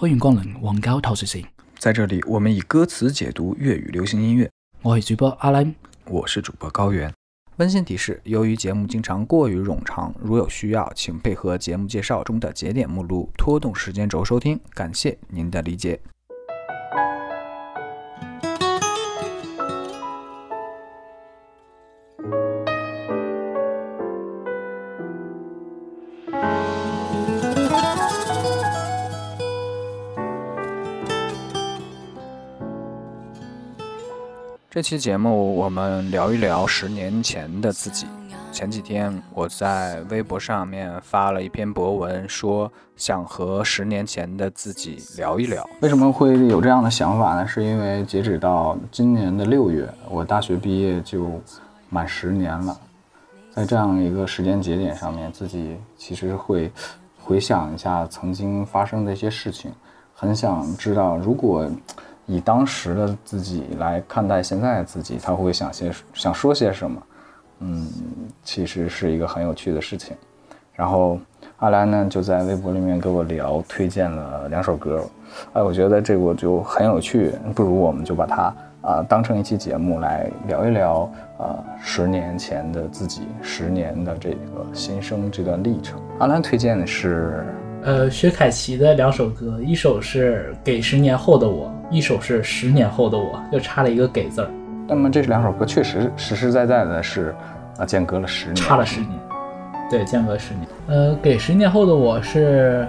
欢迎光臨黃膠透視線，在这里，我们以歌词解读粤语流行音乐。我是主播阿 Lam。我是主播高原。温馨提示：由于节目经常过于冗长，如有需要，请配合节目介绍中的节点目录，拖动时间轴收听。感谢您的理解。这期节目我们聊一聊十年前的自己。前几天我在微博上面发了一篇博文，说想和十年前的自己聊一聊。为什么会有这样的想法呢？是因为截止到今年的六月，我大学毕业就满十年了。在这样一个时间节点上面，自己其实会回想一下曾经发生的一些事情，很想知道如果。以当时的自己来看待现在的自己，他会想些想说些什么？嗯，其实是一个很有趣的事情。然后阿兰呢就在微博里面跟我聊，推荐了两首歌。哎，我觉得这个就很有趣，不如我们就把它啊当成一期节目来聊一聊啊十年前的自己，十年的这个新生这段历程。阿兰推荐的是。呃，薛凯琪的两首歌，一首是《给十年后的我》，一首是《十年后的我》，又差了一个“给”字儿。那么这两首歌确实实实在在的是啊，间隔了十年，差了十年。对，间隔十年。呃，《给十年后的我》是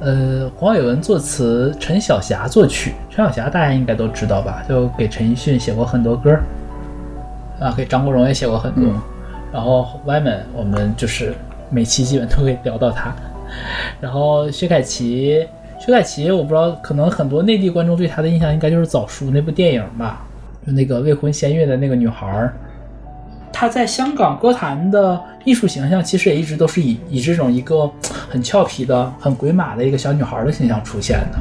呃黄伟文作词，陈小霞作曲。陈小霞大家应该都知道吧？就给陈奕迅写过很多歌，啊，给张国荣也写过很多。然后 Y 们，我们就是每期基本都会聊到他。然后薛凯琪，薛凯琪，我不知道，可能很多内地观众对她的印象应该就是《早熟》那部电影吧，就那个未婚先孕的那个女孩儿。她在香港歌坛的艺术形象，其实也一直都是以以这种一个很俏皮的、很鬼马的一个小女孩的形象出现的。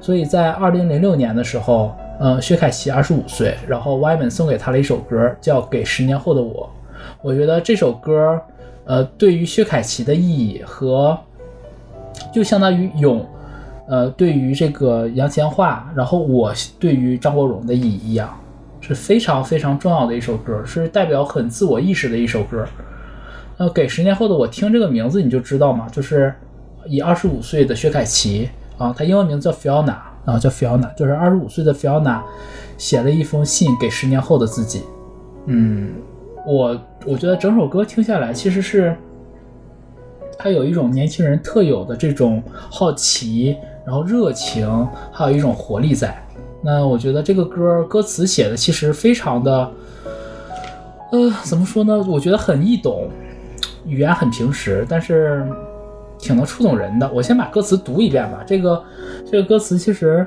所以在二零零六年的时候，呃，薛凯琪二十五岁，然后 Y 们送给她了一首歌，叫《给十年后的我》。我觉得这首歌，呃，对于薛凯琪的意义和就相当于勇，呃，对于这个杨千嬅，然后我对于张国荣的意一样，是非常非常重要的一首歌，是代表很自我意识的一首歌。那给十年后的我听这个名字你就知道嘛，就是以二十五岁的薛凯琪啊，她英文名字叫 Fiona 啊，叫 Fiona，就是二十五岁的 Fiona 写了一封信给十年后的自己。嗯，我我觉得整首歌听下来其实是。它有一种年轻人特有的这种好奇，然后热情，还有一种活力在。那我觉得这个歌歌词写的其实非常的，呃，怎么说呢？我觉得很易懂，语言很平实，但是挺能触动人的。我先把歌词读一遍吧。这个这个歌词其实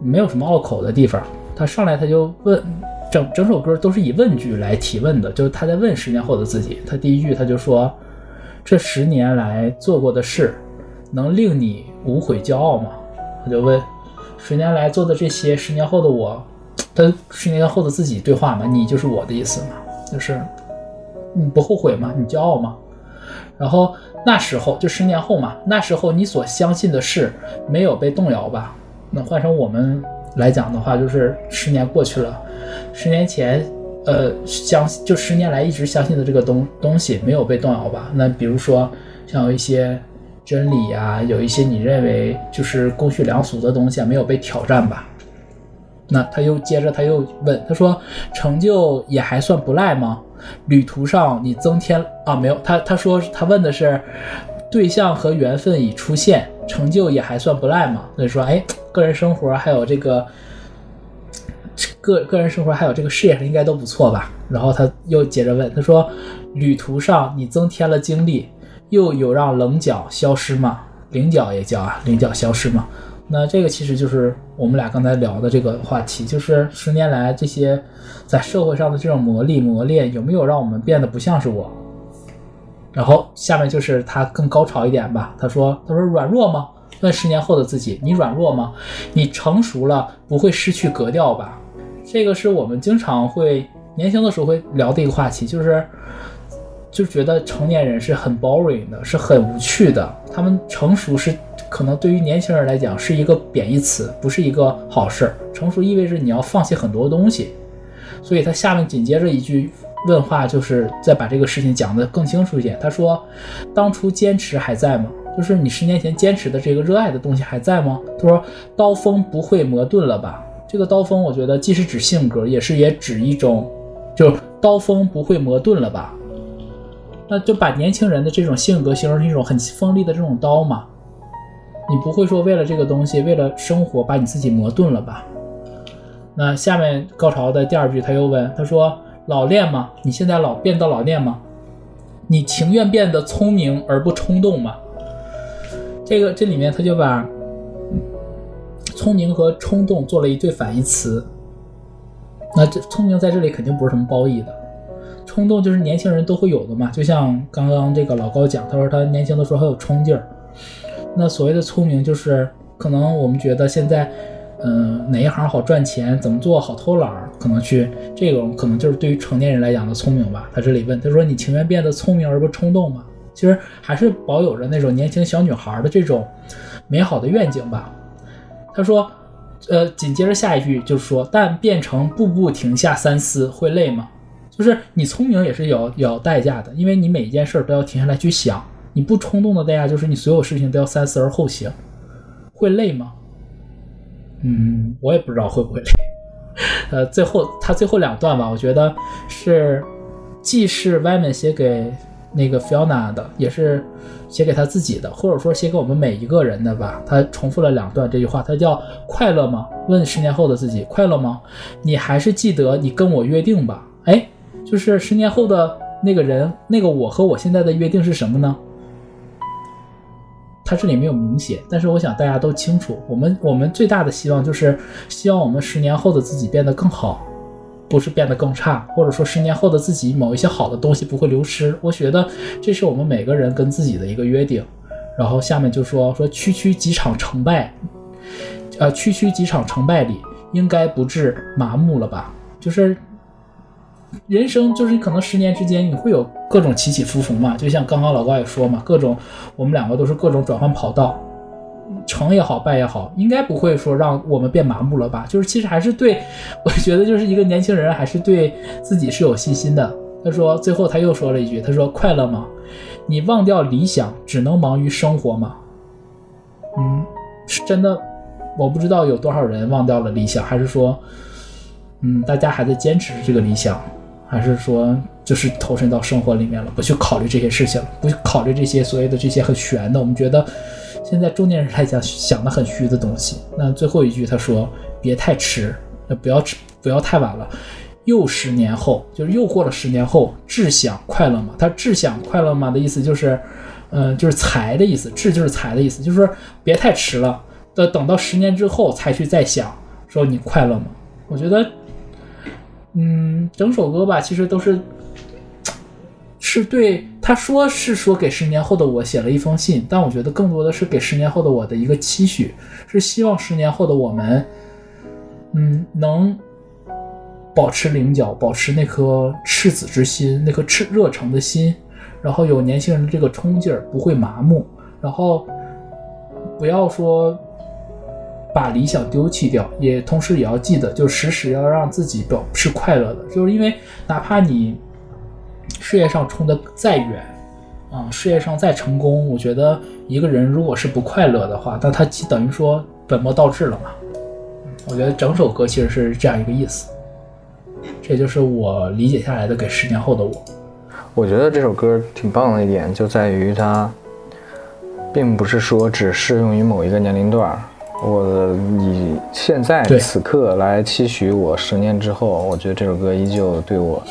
没有什么拗口的地方。他上来他就问，整整首歌都是以问句来提问的，就是他在问十年后的自己。他第一句他就说。这十年来做过的事，能令你无悔骄傲吗？他就问：十年来做的这些，十年后的我，他十年后的自己对话嘛？你就是我的意思嘛？就是你不后悔吗？你骄傲吗？然后那时候就十年后嘛，那时候你所相信的事没有被动摇吧？那换成我们来讲的话，就是十年过去了，十年前。呃，相就十年来一直相信的这个东东西没有被动摇吧？那比如说像有一些真理呀，有一些你认为就是公序良俗的东西啊，没有被挑战吧？那他又接着他又问，他说成就也还算不赖吗？旅途上你增添啊没有？他他说他问的是对象和缘分已出现，成就也还算不赖吗？所以说哎，个人生活还有这个。个个人生活还有这个事业上应该都不错吧？然后他又接着问，他说：“旅途上你增添了经历，又有让棱角消失吗？棱角也叫啊，棱角消失吗？那这个其实就是我们俩刚才聊的这个话题，就是十年来这些在社会上的这种磨砺磨练，有没有让我们变得不像是我？然后下面就是他更高潮一点吧，他说：他说软弱吗？问十年后的自己，你软弱吗？你成熟了，不会失去格调吧？”这个是我们经常会年轻的时候会聊的一个话题，就是就觉得成年人是很 boring 的，是很无趣的。他们成熟是可能对于年轻人来讲是一个贬义词，不是一个好事。成熟意味着你要放弃很多东西，所以他下面紧接着一句问话，就是再把这个事情讲得更清楚一点。他说：“当初坚持还在吗？就是你十年前坚持的这个热爱的东西还在吗？”他说：“刀锋不会磨钝了吧？这个刀锋，我觉得既是指性格，也是也指一种，就刀锋不会磨钝了吧？那就把年轻人的这种性格形容成一种很锋利的这种刀嘛。你不会说为了这个东西，为了生活把你自己磨钝了吧？”那下面高潮的第二句，他又问他说：“老练吗？你现在老变得老练吗？你情愿变得聪明而不冲动吗？”这个这里面他就把聪明和冲动做了一对反义词。那这聪明在这里肯定不是什么褒义的，冲动就是年轻人都会有的嘛。就像刚刚这个老高讲，他说他年轻的时候很有冲劲儿。那所谓的聪明，就是可能我们觉得现在。嗯，哪一行好赚钱？怎么做好偷懒儿？可能去这种，可能就是对于成年人来讲的聪明吧。他这里问，他说：“你情愿变得聪明而不冲动吗？”其实还是保有着那种年轻小女孩的这种美好的愿景吧。他说：“呃，紧接着下一句就是说，但变成步步停下三思会累吗？就是你聪明也是有有代价的，因为你每一件事都要停下来去想。你不冲动的代价就是你所有事情都要三思而后行，会累吗？”嗯，我也不知道会不会累。呃，最后他最后两段吧，我觉得是既是外面写给那个 Fiona 的，也是写给他自己的，或者说写给我们每一个人的吧。他重复了两段这句话，他叫快乐吗？问十年后的自己快乐吗？你还是记得你跟我约定吧？哎，就是十年后的那个人，那个我和我现在的约定是什么呢？它这里没有明写，但是我想大家都清楚，我们我们最大的希望就是希望我们十年后的自己变得更好，不是变得更差，或者说十年后的自己某一些好的东西不会流失。我觉得这是我们每个人跟自己的一个约定。然后下面就说说区区几场成败，呃，区区几场成败里，应该不至麻木了吧？就是。人生就是可能十年之间你会有各种起起伏伏嘛，就像刚刚老高也说嘛，各种我们两个都是各种转换跑道，成也好，败也好，应该不会说让我们变麻木了吧？就是其实还是对，我觉得就是一个年轻人还是对自己是有信心的。他说最后他又说了一句，他说快乐吗？你忘掉理想，只能忙于生活吗？嗯，是真的，我不知道有多少人忘掉了理想，还是说，嗯，大家还在坚持这个理想。还是说，就是投身到生活里面了，不去考虑这些事情，不去考虑这些所谓的这些很玄的。我们觉得，现在中年人来讲想的很虚的东西。那最后一句他说：“别太迟，那不要迟，不要太晚了。”又十年后，就是又过了十年后，志享快乐吗？他志享快乐吗的意思就是，嗯，就是财的意思，志就是财的意思，就是说别太迟了，等等到十年之后才去再想，说你快乐吗？我觉得。嗯，整首歌吧，其实都是是对他说是说给十年后的我写了一封信，但我觉得更多的是给十年后的我的一个期许，是希望十年后的我们，嗯，能保持棱角，保持那颗赤子之心，那颗炽热诚的心，然后有年轻人的这个冲劲儿，不会麻木，然后不要说。把理想丢弃掉，也同时也要记得，就时时要让自己表是快乐的。就是因为哪怕你事业上冲得再远，啊，事业上再成功，我觉得一个人如果是不快乐的话，那他等于说本末倒置了嘛。我觉得整首歌其实是这样一个意思，这就是我理解下来的给十年后的我。我觉得这首歌挺棒的一点就在于它，并不是说只适用于某一个年龄段。我以现在此刻来期许我十年之后，我觉得这首歌依旧对我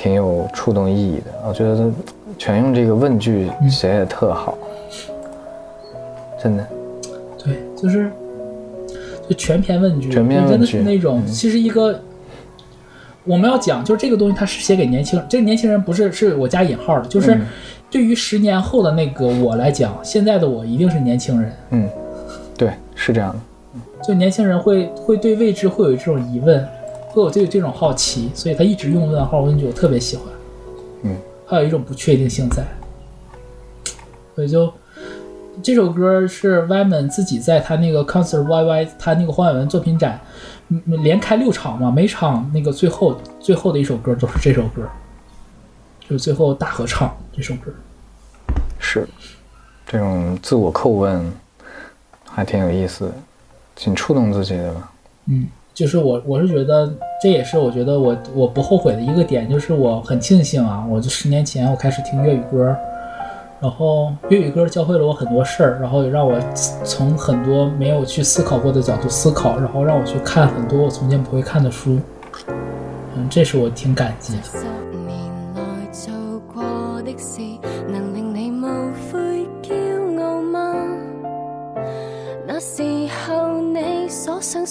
挺有触动意义的。我觉得全用这个问句写也特好，真的。对，就是就全篇问句，全篇真的是那种。其实一个我们要讲，就是这个东西，它是写给年轻人。这个年轻人不是是我加引号的，就是对于十年后的那个我来讲，现在的我一定是年轻人。嗯。对，是这样的，就年轻人会会对未知会有这种疑问，会有这这种好奇，所以他一直用问号问句，我特别喜欢。嗯，还有一种不确定性在，所以就这首歌是 Wyman 自己在他那个 Concert YY 他那个黄伟文作品展，嗯连开六场嘛，每场那个最后最后的一首歌都是这首歌，就是最后大合唱这首歌。是，这种自我叩问还挺有意思的，挺触动自己的吧。嗯，就是我我是觉得这也是我觉得我我不后悔的一个点，就是我很庆幸啊，我就十年前我开始听粤语歌。然后粤语歌教会了我很多事儿，然后也让我从很多没有去思考过的角度思考，然后让我去看很多我从前不会看的书。嗯，这是我挺感激的。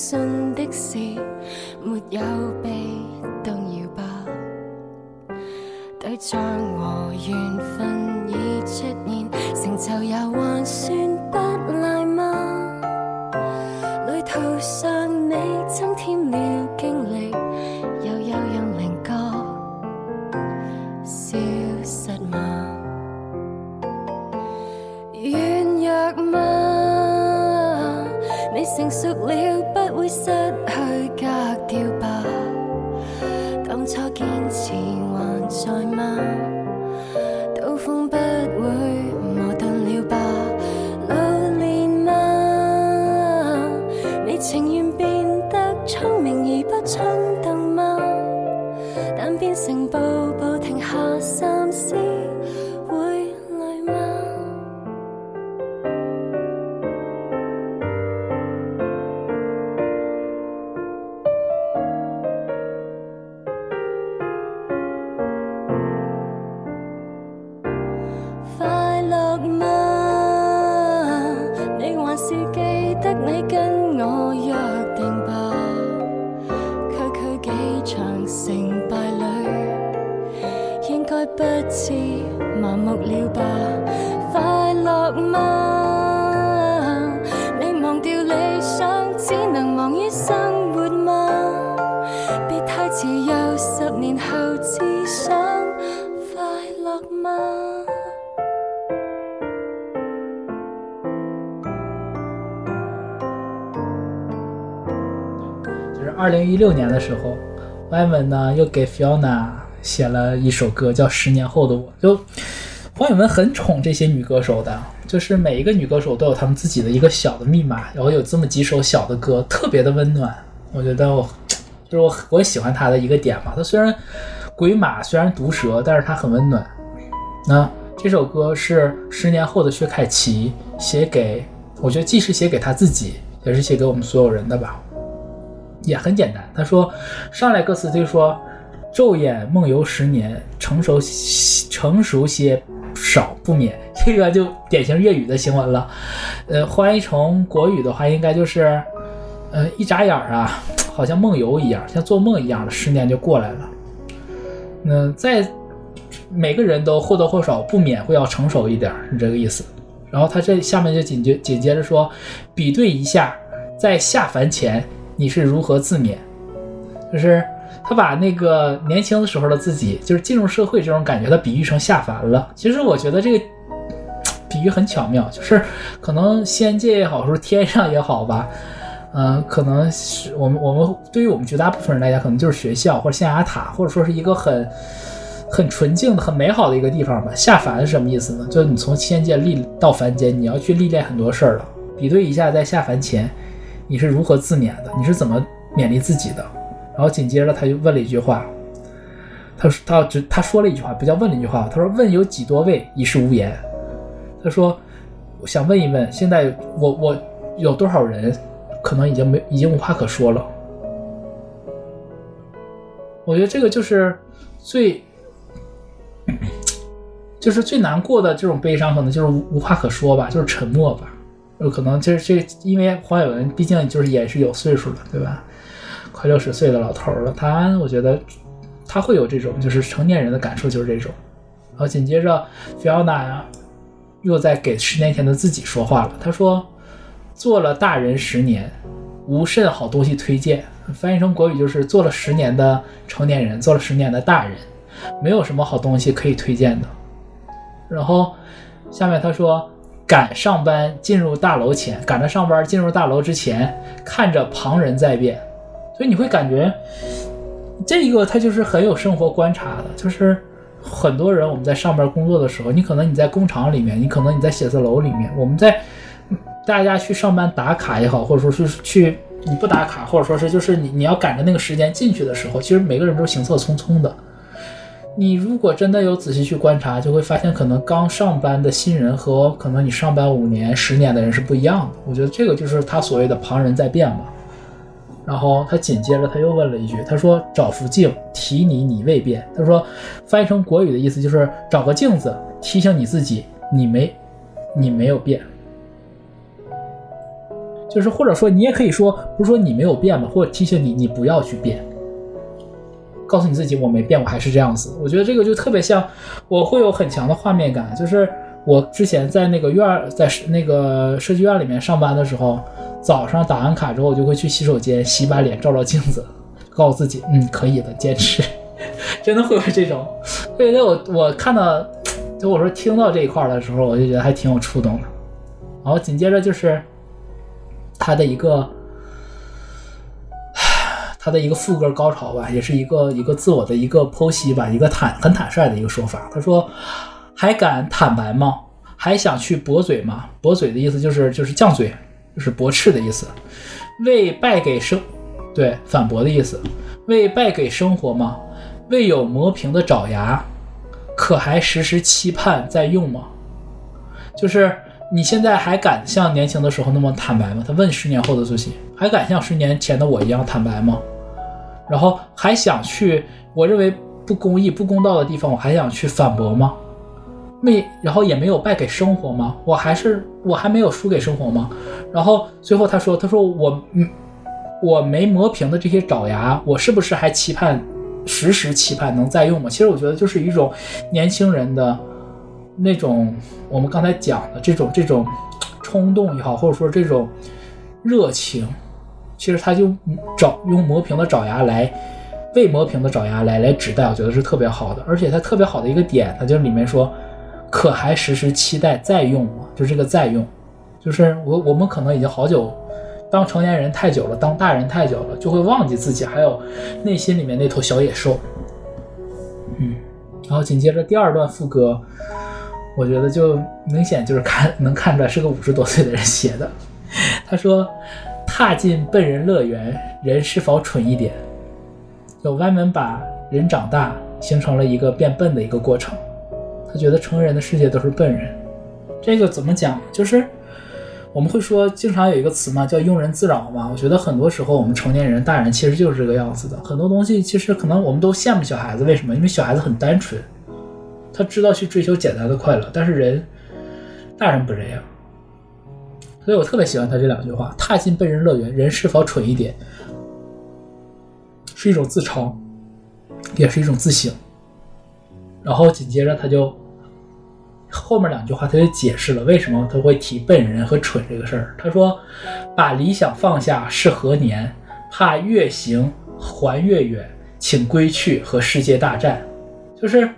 信的事，没有被动摇吧？对象和缘分。已出现，成就也还算不赖吗？旅途上你增添了应该不至麻木了吧？快乐吗？你忘掉理想，只能忙于生活吗？别太迟，又十年后只想快乐吗？就是二零一六年的时候，Wyman 呢又给 Fiona 写了一首歌，叫《十年后的我》。就黄伟文很宠这些女歌手的，就是每一个女歌手都有她们自己的一个小的密码，然后有这么几首小的歌，特别的温暖。我觉得我就是我我喜欢她的一个点嘛。她虽然鬼马，虽然毒舌，但是她很温暖。那这首歌是十年后的薛凯琪写给，我觉得既是写给她自己，也是写给我们所有人的吧。也很简单，他说上来歌词就说昼眼梦游十年，成熟成熟些少不免，这个就典型粤语的新闻了。呃，翻译成国语的话，应该就是呃一眨眼啊，好像梦游一样，像做梦一样的十年就过来了。嗯，在每个人都或多或少不免会要成熟一点，是这个意思。然后他这下面就紧接紧接着说，比对一下在下凡前。你是如何自勉？就是他把那个年轻的时候的自己，就是进入社会这种感觉，他比喻成下凡了。其实我觉得这个比喻很巧妙，就是可能仙界也好，说天上也好吧，嗯，可能是我们我们对于我们绝大部分人来讲，可能就是学校或者象牙塔，或者说是一个很很纯净的、很美好的一个地方吧。下凡是什么意思呢？就是你从仙界历到凡间，你要去历练很多事儿了。比对一下，在下凡前。你是如何自勉的？你是怎么勉励自己的？然后紧接着他就问了一句话，他说他只他说了一句话，不叫问了一句话，他说问有几多位已是无言。他说我想问一问，现在我我有多少人可能已经没已经无话可说了？我觉得这个就是最 就是最难过的这种悲伤，可能就是无话可说吧，就是沉默吧。有可能就是这，因为黄伟文毕竟就是也是有岁数了，对吧？快六十岁的老头了，他我觉得他会有这种就是成年人的感受，就是这种。然后紧接着菲奥娜呀，又在给十年前的自己说话了。他说：“做了大人十年，无甚好东西推荐。”翻译成国语就是做了十年的成年人，做了十年的大人，没有什么好东西可以推荐的。然后下面他说。赶上班进入大楼前，赶着上班进入大楼之前，看着旁人在变，所以你会感觉这一个他就是很有生活观察的，就是很多人我们在上班工作的时候，你可能你在工厂里面，你可能你在写字楼里面，我们在大家去上班打卡也好，或者说是去你不打卡，或者说是就是你你要赶着那个时间进去的时候，其实每个人都是行色匆匆的。你如果真的有仔细去观察，就会发现，可能刚上班的新人和可能你上班五年、十年的人是不一样的。我觉得这个就是他所谓的旁人在变吧。然后他紧接着他又问了一句，他说：“找副镜提你，你未变。”他说，翻译成国语的意思就是找个镜子提醒你自己，你没，你没有变。就是或者说你也可以说，不是说你没有变吧，或者提醒你，你不要去变。告诉你自己我没变，我还是这样子。我觉得这个就特别像，我会有很强的画面感。就是我之前在那个院，在那个设计院里面上班的时候，早上打完卡之后，我就会去洗手间洗把脸，照照镜子，告诉自己，嗯，可以的，坚持。真的会有这种。所以，我我看到，就我说听到这一块的时候，我就觉得还挺有触动的。然后紧接着就是他的一个。他的一个副歌高潮吧，也是一个一个自我的一个剖析吧，一个坦很坦率的一个说法。他说：“还敢坦白吗？还想去驳嘴吗？驳嘴的意思就是就是犟嘴，就是驳斥的意思。为败给生，对反驳的意思。为败给生活吗？未有磨平的爪牙，可还时时期盼在用吗？就是你现在还敢像年轻的时候那么坦白吗？他问十年后的自己，还敢像十年前的我一样坦白吗？”然后还想去，我认为不公义、不公道的地方，我还想去反驳吗？没，然后也没有败给生活吗？我还是我还没有输给生活吗？然后最后他说：“他说我嗯，我没磨平的这些爪牙，我是不是还期盼时时期盼能再用吗？”其实我觉得就是一种年轻人的那种我们刚才讲的这种这种冲动也好，或者说这种热情。其实他就找用磨平的爪牙来，未磨平的爪牙来来指代，我觉得是特别好的。而且它特别好的一个点，它就里面说，可还时时期待再用吗？就这个再用，就是我我们可能已经好久当成年人太久了，当大人太久了，就会忘记自己还有内心里面那头小野兽。嗯，然后紧接着第二段副歌，我觉得就明显就是看能看出来是个五十多岁的人写的。他说。踏进笨人乐园，人是否蠢一点？就歪门把人长大，形成了一个变笨的一个过程。他觉得成人的世界都是笨人。这个怎么讲？就是我们会说，经常有一个词嘛，叫庸人自扰嘛。我觉得很多时候我们成年人、大人其实就是这个样子的。很多东西其实可能我们都羡慕小孩子，为什么？因为小孩子很单纯，他知道去追求简单的快乐。但是人，大人不这样。所以我特别喜欢他这两句话：“踏进笨人乐园，人是否蠢一点？”是一种自嘲，也是一种自省。然后紧接着他就后面两句话，他就解释了为什么他会提笨人和蠢这个事儿。他说：“把理想放下是何年？怕越行还越远，请归去和世界大战。”就是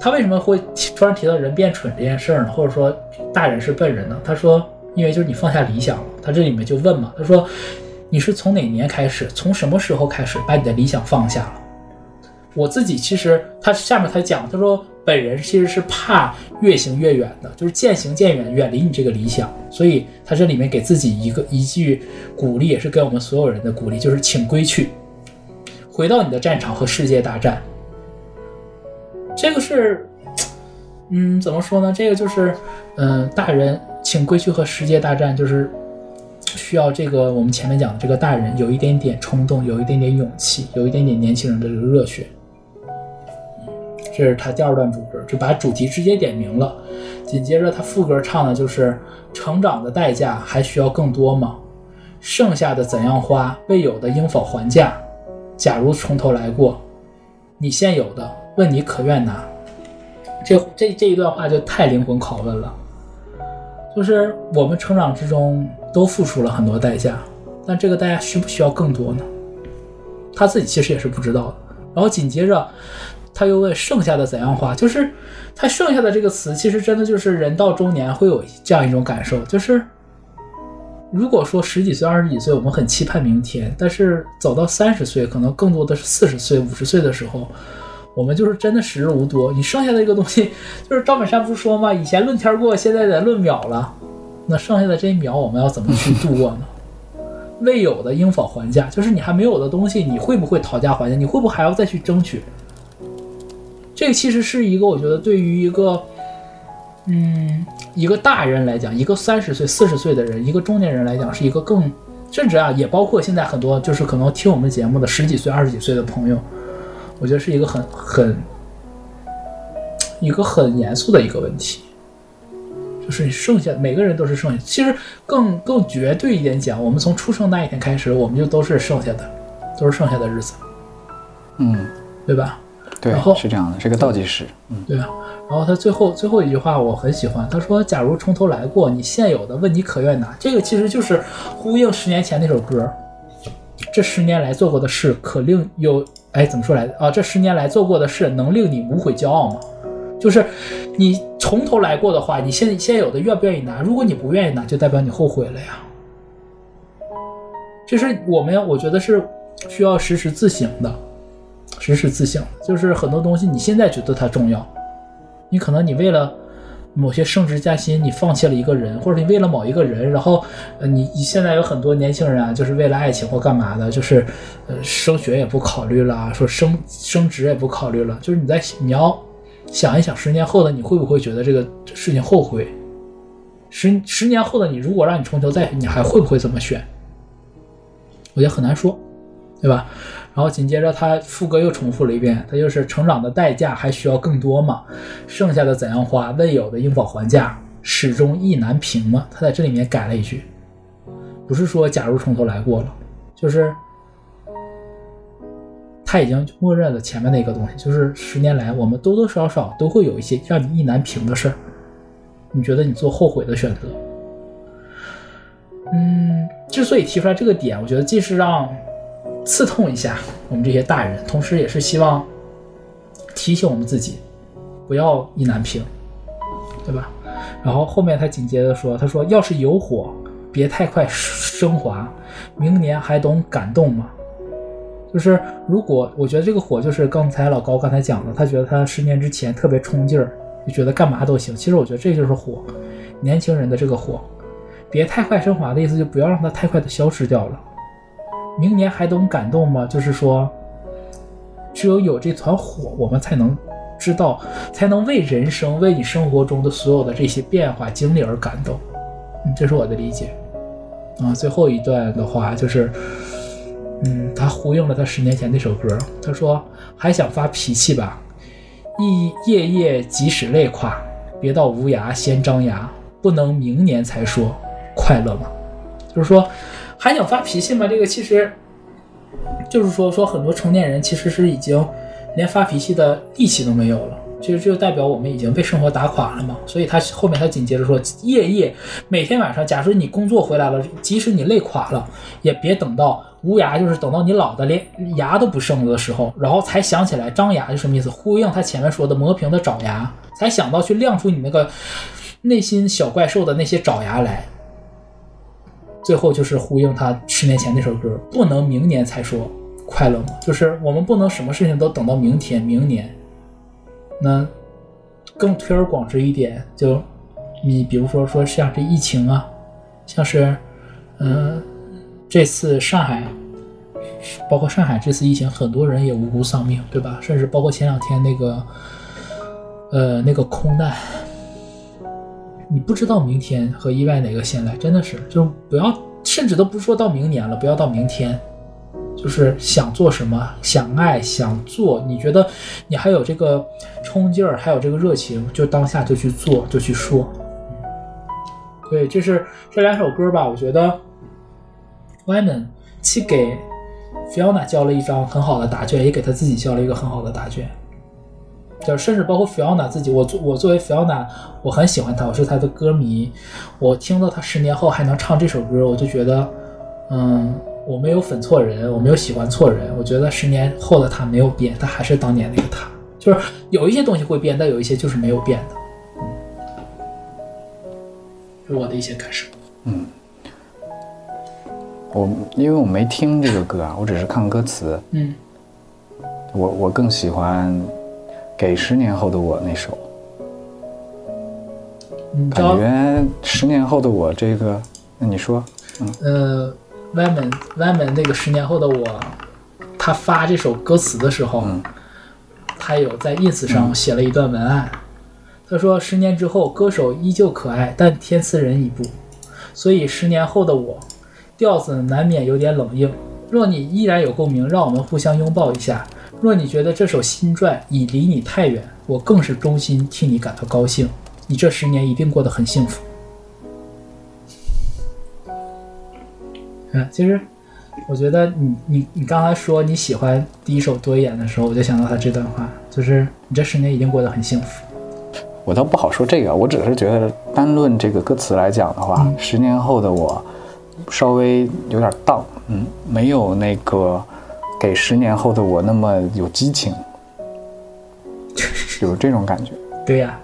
他为什么会突然提到人变蠢这件事儿呢？或者说大人是笨人呢？他说。因为就是你放下理想了，他这里面就问嘛，他说你是从哪年开始，从什么时候开始把你的理想放下了？我自己其实他下面他讲，他说本人其实是怕越行越远的，就是渐行渐远，远离你这个理想，所以他这里面给自己一个一句鼓励，也是给我们所有人的鼓励，就是请归去，回到你的战场和世界大战。这个是，嗯，怎么说呢？这个就是，嗯，大人。请归去和世界大战，就是需要这个我们前面讲的这个大人有一点点冲动，有一点点勇气，有一点点年轻人的热血。这是他第二段主歌，就把主题直接点明了。紧接着他副歌唱的就是成长的代价还需要更多吗？剩下的怎样花？未有的应否还价？假如从头来过，你现有的问你可愿拿？这这这一段话就太灵魂拷问了。就是我们成长之中都付出了很多代价，但这个代价需不需要更多呢？他自己其实也是不知道的。然后紧接着他又问剩下的怎样花，就是他剩下的这个词，其实真的就是人到中年会有这样一种感受，就是如果说十几岁、二十几岁，我们很期盼明天，但是走到三十岁，可能更多的是四十岁、五十岁的时候，我们就是真的时日无多。你剩下的这个东西，就是赵本山不是说吗？以前论天过，现在得论秒了。那剩下的这一秒，我们要怎么去度过呢？未有的应否还价，就是你还没有的东西，你会不会讨价还价？你会不会还要再去争取？这个其实是一个，我觉得对于一个，嗯，一个大人来讲，一个三十岁、四十岁的人，一个中年人来讲，是一个更，甚至啊，也包括现在很多就是可能听我们节目的十几岁、二十几岁的朋友，我觉得是一个很很一个很严肃的一个问题。就是剩下每个人都是剩下，其实更更绝对一点讲，我们从出生那一天开始，我们就都是剩下的，都是剩下的日子，嗯，对吧？对然后，是这样的，是个倒计时。嗯，对啊？然后他最后最后一句话我很喜欢，他说：“假如从头来过，你现有的问你可愿拿？”这个其实就是呼应十年前那首歌。这十年来做过的事，可令有哎怎么说来着啊？这十年来做过的事，能令你无悔骄傲吗？就是你从头来过的话，你现现有的愿不愿意拿？如果你不愿意拿，就代表你后悔了呀。就是我们要，我觉得是需要时时自省的，时时自省。就是很多东西你现在觉得它重要，你可能你为了某些升职加薪，你放弃了一个人，或者你为了某一个人，然后呃你你现在有很多年轻人啊，就是为了爱情或干嘛的，就是呃升学也不考虑了，说升升职也不考虑了，就是你在你要想一想，十年后的你会不会觉得这个事情后悔？十十年后的你，如果让你重头再，你还会不会这么选？我觉得很难说，对吧？然后紧接着他副歌又重复了一遍，他就是成长的代价还需要更多嘛？剩下的怎样花？未有的应否还价？始终意难平嘛？他在这里面改了一句，不是说假如从头来过了，就是他已经默认了前面那个东西，就是十年来我们多多少少都会有一些让你意难平的事儿，你觉得你做后悔的选择？嗯，之所以提出来这个点，我觉得既是让刺痛一下我们这些大人，同时也是希望提醒我们自己，不要意难平，对吧？然后后面他紧接着说：“他说要是有火，别太快升华，明年还懂感动吗？”就是如果我觉得这个火，就是刚才老高刚才讲的，他觉得他十年之前特别冲劲儿，就觉得干嘛都行。其实我觉得这就是火，年轻人的这个火。别太快升华的意思，就不要让它太快的消失掉了。明年还懂感动吗？就是说，只有有这团火，我们才能知道，才能为人生、为你生活中的所有的这些变化经历而感动。嗯，这是我的理解。啊，最后一段的话就是，嗯，他呼应了他十年前那首歌。他说：“还想发脾气吧？一夜夜即使累垮，别到无涯先张牙，不能明年才说。”快乐吗？就是说，还想发脾气吗？这个其实就是说，说很多成年人其实是已经连发脾气的力气都没有了。其实就代表我们已经被生活打垮了嘛。所以他后面他紧接着说，夜夜每天晚上，假设你工作回来了，即使你累垮了，也别等到无牙，就是等到你老的连牙都不剩了的时候，然后才想起来张牙是什么意思？呼应他前面说的磨平的爪牙，才想到去亮出你那个内心小怪兽的那些爪牙来。最后就是呼应他十年前那首歌，不能明年才说快乐吗？就是我们不能什么事情都等到明天、明年。那更推而广之一点，就你比如说说像这疫情啊，像是嗯这次上海，包括上海这次疫情，很多人也无辜丧命，对吧？甚至包括前两天那个呃那个空难。你不知道明天和意外哪个先来，真的是就不要，甚至都不说到明年了，不要到明天，就是想做什么，想爱，想做，你觉得你还有这个冲劲儿，还有这个热情，就当下就去做，就去说。对，这是这两首歌吧，我觉得 Wyman 既给 Fiona 交了一张很好的答卷，也给他自己交了一个很好的答卷。就甚至包括 Fiona 自己，我作我作为 Fiona，我很喜欢她，我是她的歌迷。我听到她十年后还能唱这首歌，我就觉得，嗯，我没有粉错人，我没有喜欢错人。我觉得十年后的她没有变，她还是当年那个她。就是有一些东西会变，但有一些就是没有变的。嗯，是我的一些感受。嗯我因为我没听这个歌啊，我只是看歌词，嗯，我我更喜欢《给十年后的我》那首，感觉十年后的我这个，那你说，嗯呃，歪门歪门那个十年后的我，他发这首歌词的时候，嗯他有在 ins 上写了一段文案，他说十年之后，歌手依旧可爱，但天赐人已不，所以十年后的我，调子难免有点冷硬。若你依然有共鸣，让我们互相拥抱一下。若你觉得这首新传已离你太远，我更是衷心替你感到高兴。你这十年一定过得很幸福。嗯，其实我觉得你你你刚才说你喜欢第一首多一点的时候，我就想到他这段话，就是你这十年一定过得很幸福。我倒不好说这个，我只是觉得单论这个歌词来讲的话，嗯十年后的我稍微有点荡，嗯，没有那个给十年后的我那么有激情，有这种感觉，对呀、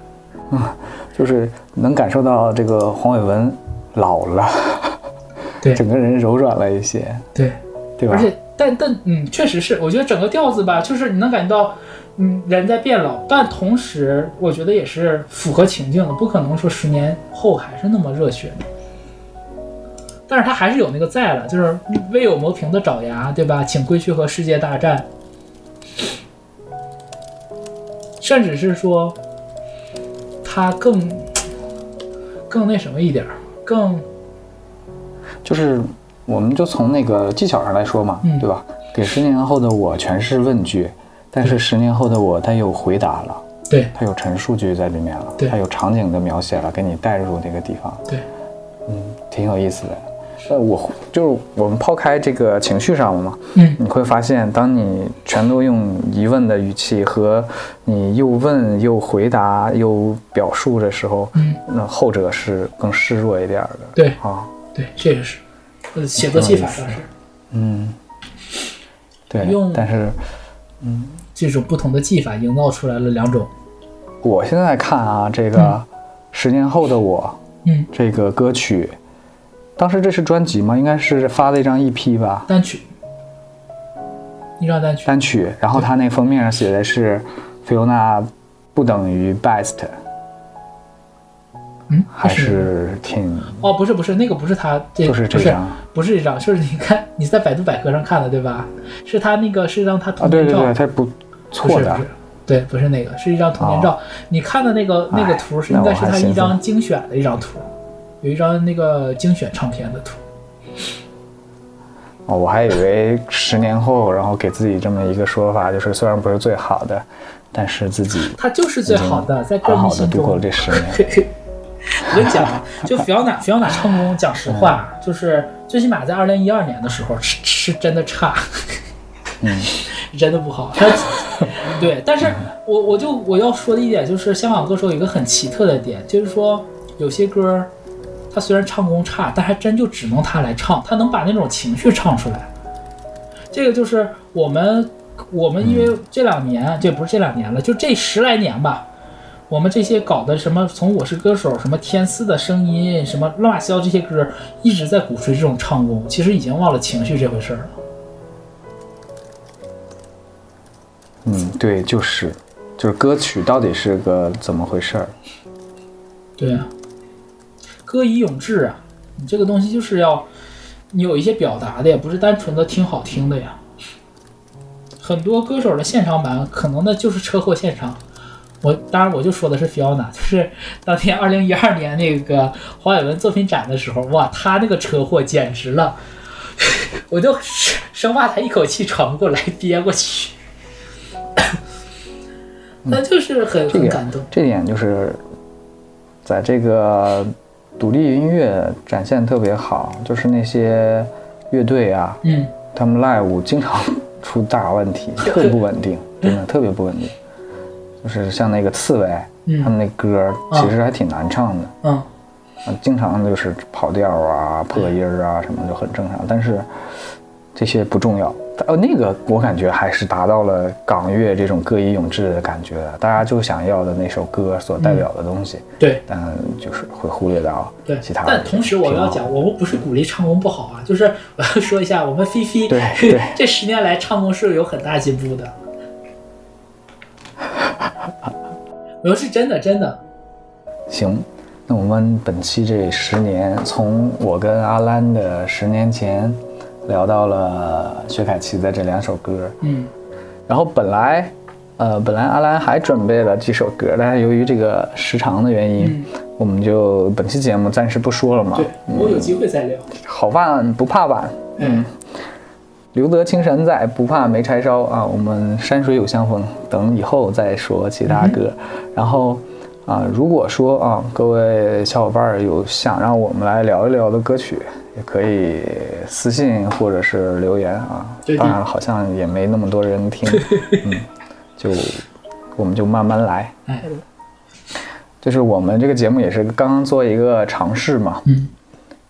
啊 就是能感受到这个黄伟文老了，对 整个人柔软了一些，对，对吧？而且但但嗯，确实是，我觉得整个调子吧，就是你能感觉到，嗯，人在变老，但同时我觉得也是符合情境的，不可能说十年后还是那么热血的。但是他还是有那个在了，就是未有磨平的爪牙，对吧？请归去和世界大战，甚至是说，他更更那什么一点儿，更就是我们就从那个技巧上来说嘛，嗯对吧？给十年后的我全是问句，但是十年后的我他有回答了。对它有陈述句在里面了，对它有场景的描写了，给你带入那个地方，对，嗯，挺有意思的。呃，我就是我们抛开这个情绪上了嘛，嗯。你会发现，当你全都用疑问的语气和你又问又回答又表述的时候，嗯，那后者是更示弱一点儿的。对啊，对，这也是，呃，写作技法上是。嗯，对用，但是嗯。这种不同的技法营造出来了两种，我现在看啊，这个十年后的我，嗯，这个歌曲，当时这是专辑吗？应该是发的一张 EP 吧，单曲，一张单曲，单曲。然后他那封面上写的是 Fiona 不等于 Best，嗯，还是是挺哦，不是不是，那个不是他，这就是这张。不是这张，就是你看你在百度百科上看的对吧？是他那个是一张他啊，童年照，对对对，他不不错的。是不是，对，不是那个，是一张童年照。你看的那个那个哎图是应该是他一张精选的一张图，有一张那个精选唱片的图。哦，我还以为十年后，然后给自己这么一个说法，就是虽然不是最好的，但是自己他就是最好的，在歌好好的迷心中度过了。这十年。我跟你讲啊，就菲奥娜，菲奥娜唱功，讲实话，就是最起码在二零一二年的时候是是真的差，嗯，真的不好。他对，但是我我就我要说的一点就是，香港歌手有一个很奇特的点，就是说有些歌，他虽然唱功差，但还真就只能他来唱，他能把那种情绪唱出来。这个就是我们我们因为这两年，这不是这两年了，就这十来年吧，我们这些搞的什么，从我是歌手，什么天赐的声音，什么乱七八糟这些歌，一直在鼓吹这种唱功，其实已经忘了情绪这回事儿了。嗯，对，就是，就是歌曲到底是个怎么回事儿？对啊，歌以咏志啊，你这个东西就是要你有一些表达的，也不是单纯的听好听的呀。很多歌手的现场版可能那就是车祸现场。我当然我就说的是 Fiona，就是当天二零一二年那个黄伟文作品展的时候，哇，他那个车祸简直了，我就生怕他一口气喘不过来憋过去，那就是很这个很感动。这点就是在这个独立音乐展现特别好，就是那些乐队啊，嗯，他们 live 经常出大问题，特不稳定，真的特别不稳定。就是像那个刺猬，嗯。他们那歌其实还挺难唱的，嗯，啊，经常就是跑调啊、破音啊什么就很正常。但是这些不重要，哦，那个我感觉还是达到了港乐这种歌以咏志的感觉的，大家就想要的那首歌所代表的东西，对但就是会忽略掉对其他。但同时我要讲，，我们不是鼓励唱功不好啊，就是我要说一下，我们菲菲对对 这十年来唱功是有很大进步的。我说是真的，真的。行，那我们本期这十年，从我跟阿兰的十年前聊到了薛凯琪的这两首歌，嗯，然后本来，呃，本来阿兰还准备了几首歌，但是由于这个时长的原因，我们就本期节目暂时不说了嘛。对，我有机会再聊。好饭不怕晚，嗯，留得青山在，不怕没柴烧啊。我们山水有相逢，等以后再说其他歌。然后啊，如果说啊，各位小伙伴儿有想让我们来聊一聊的歌曲，也可以私信或者是留言啊。当然，好像也没那么多人听，嗯，就我们就慢慢来。哎，就是我们这个节目也是刚刚做一个尝试嘛，嗯，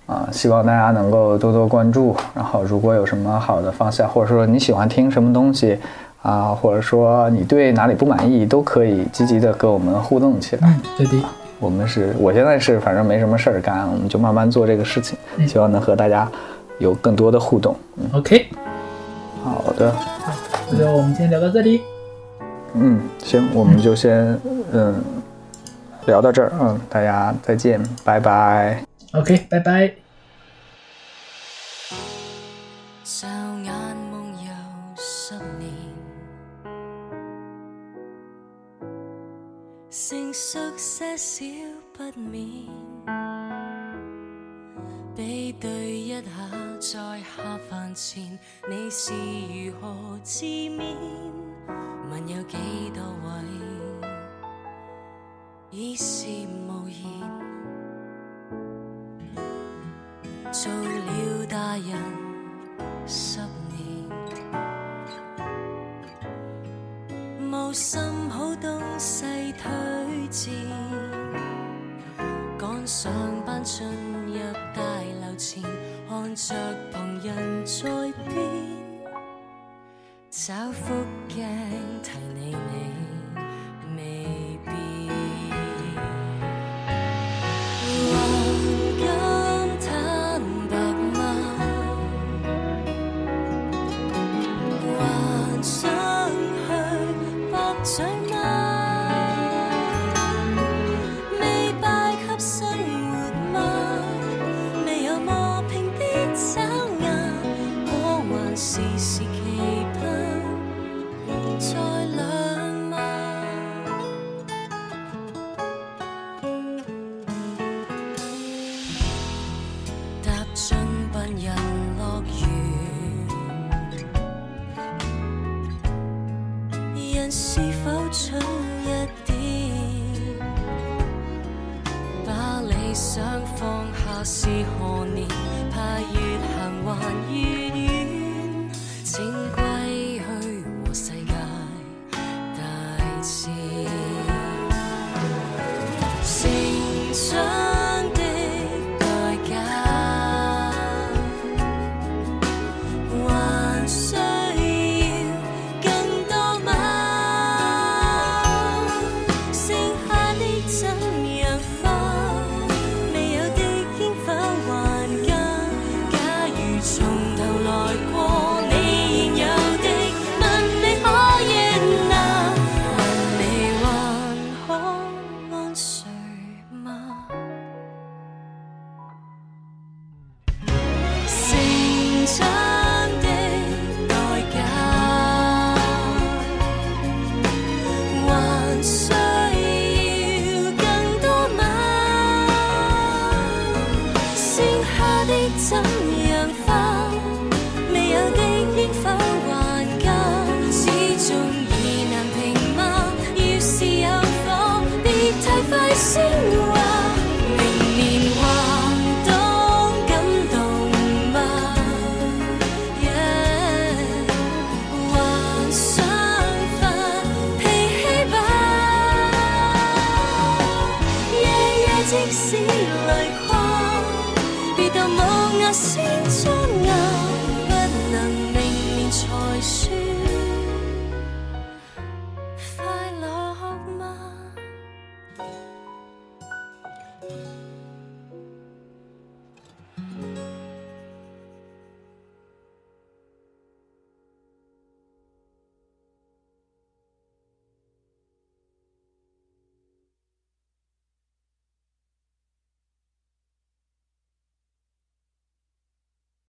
啊，希望大家能够多多关注。然后，如果有什么好的方向，或者说你喜欢听什么东西啊，或者说你对哪里不满意，都可以积极的跟我们互动起来。嗯，对的。我们是，我现在是反正没什么事儿干，我们就慢慢做这个事情，嗯希望能和大家有更多的互动。嗯，OK，好的，那就我们今天聊到这里。嗯，行，我们就先嗯聊到这儿，嗯，大家再见，拜拜。OK，拜拜。成熟些少不免，比对一下在下飯前，你是如何自勉？問有幾多位已是無言。做了大人十年，無甚好東西赶，上班进入大楼前，看着旁人在变，找副镜是否蠢一点？把理想放下是何年？怎料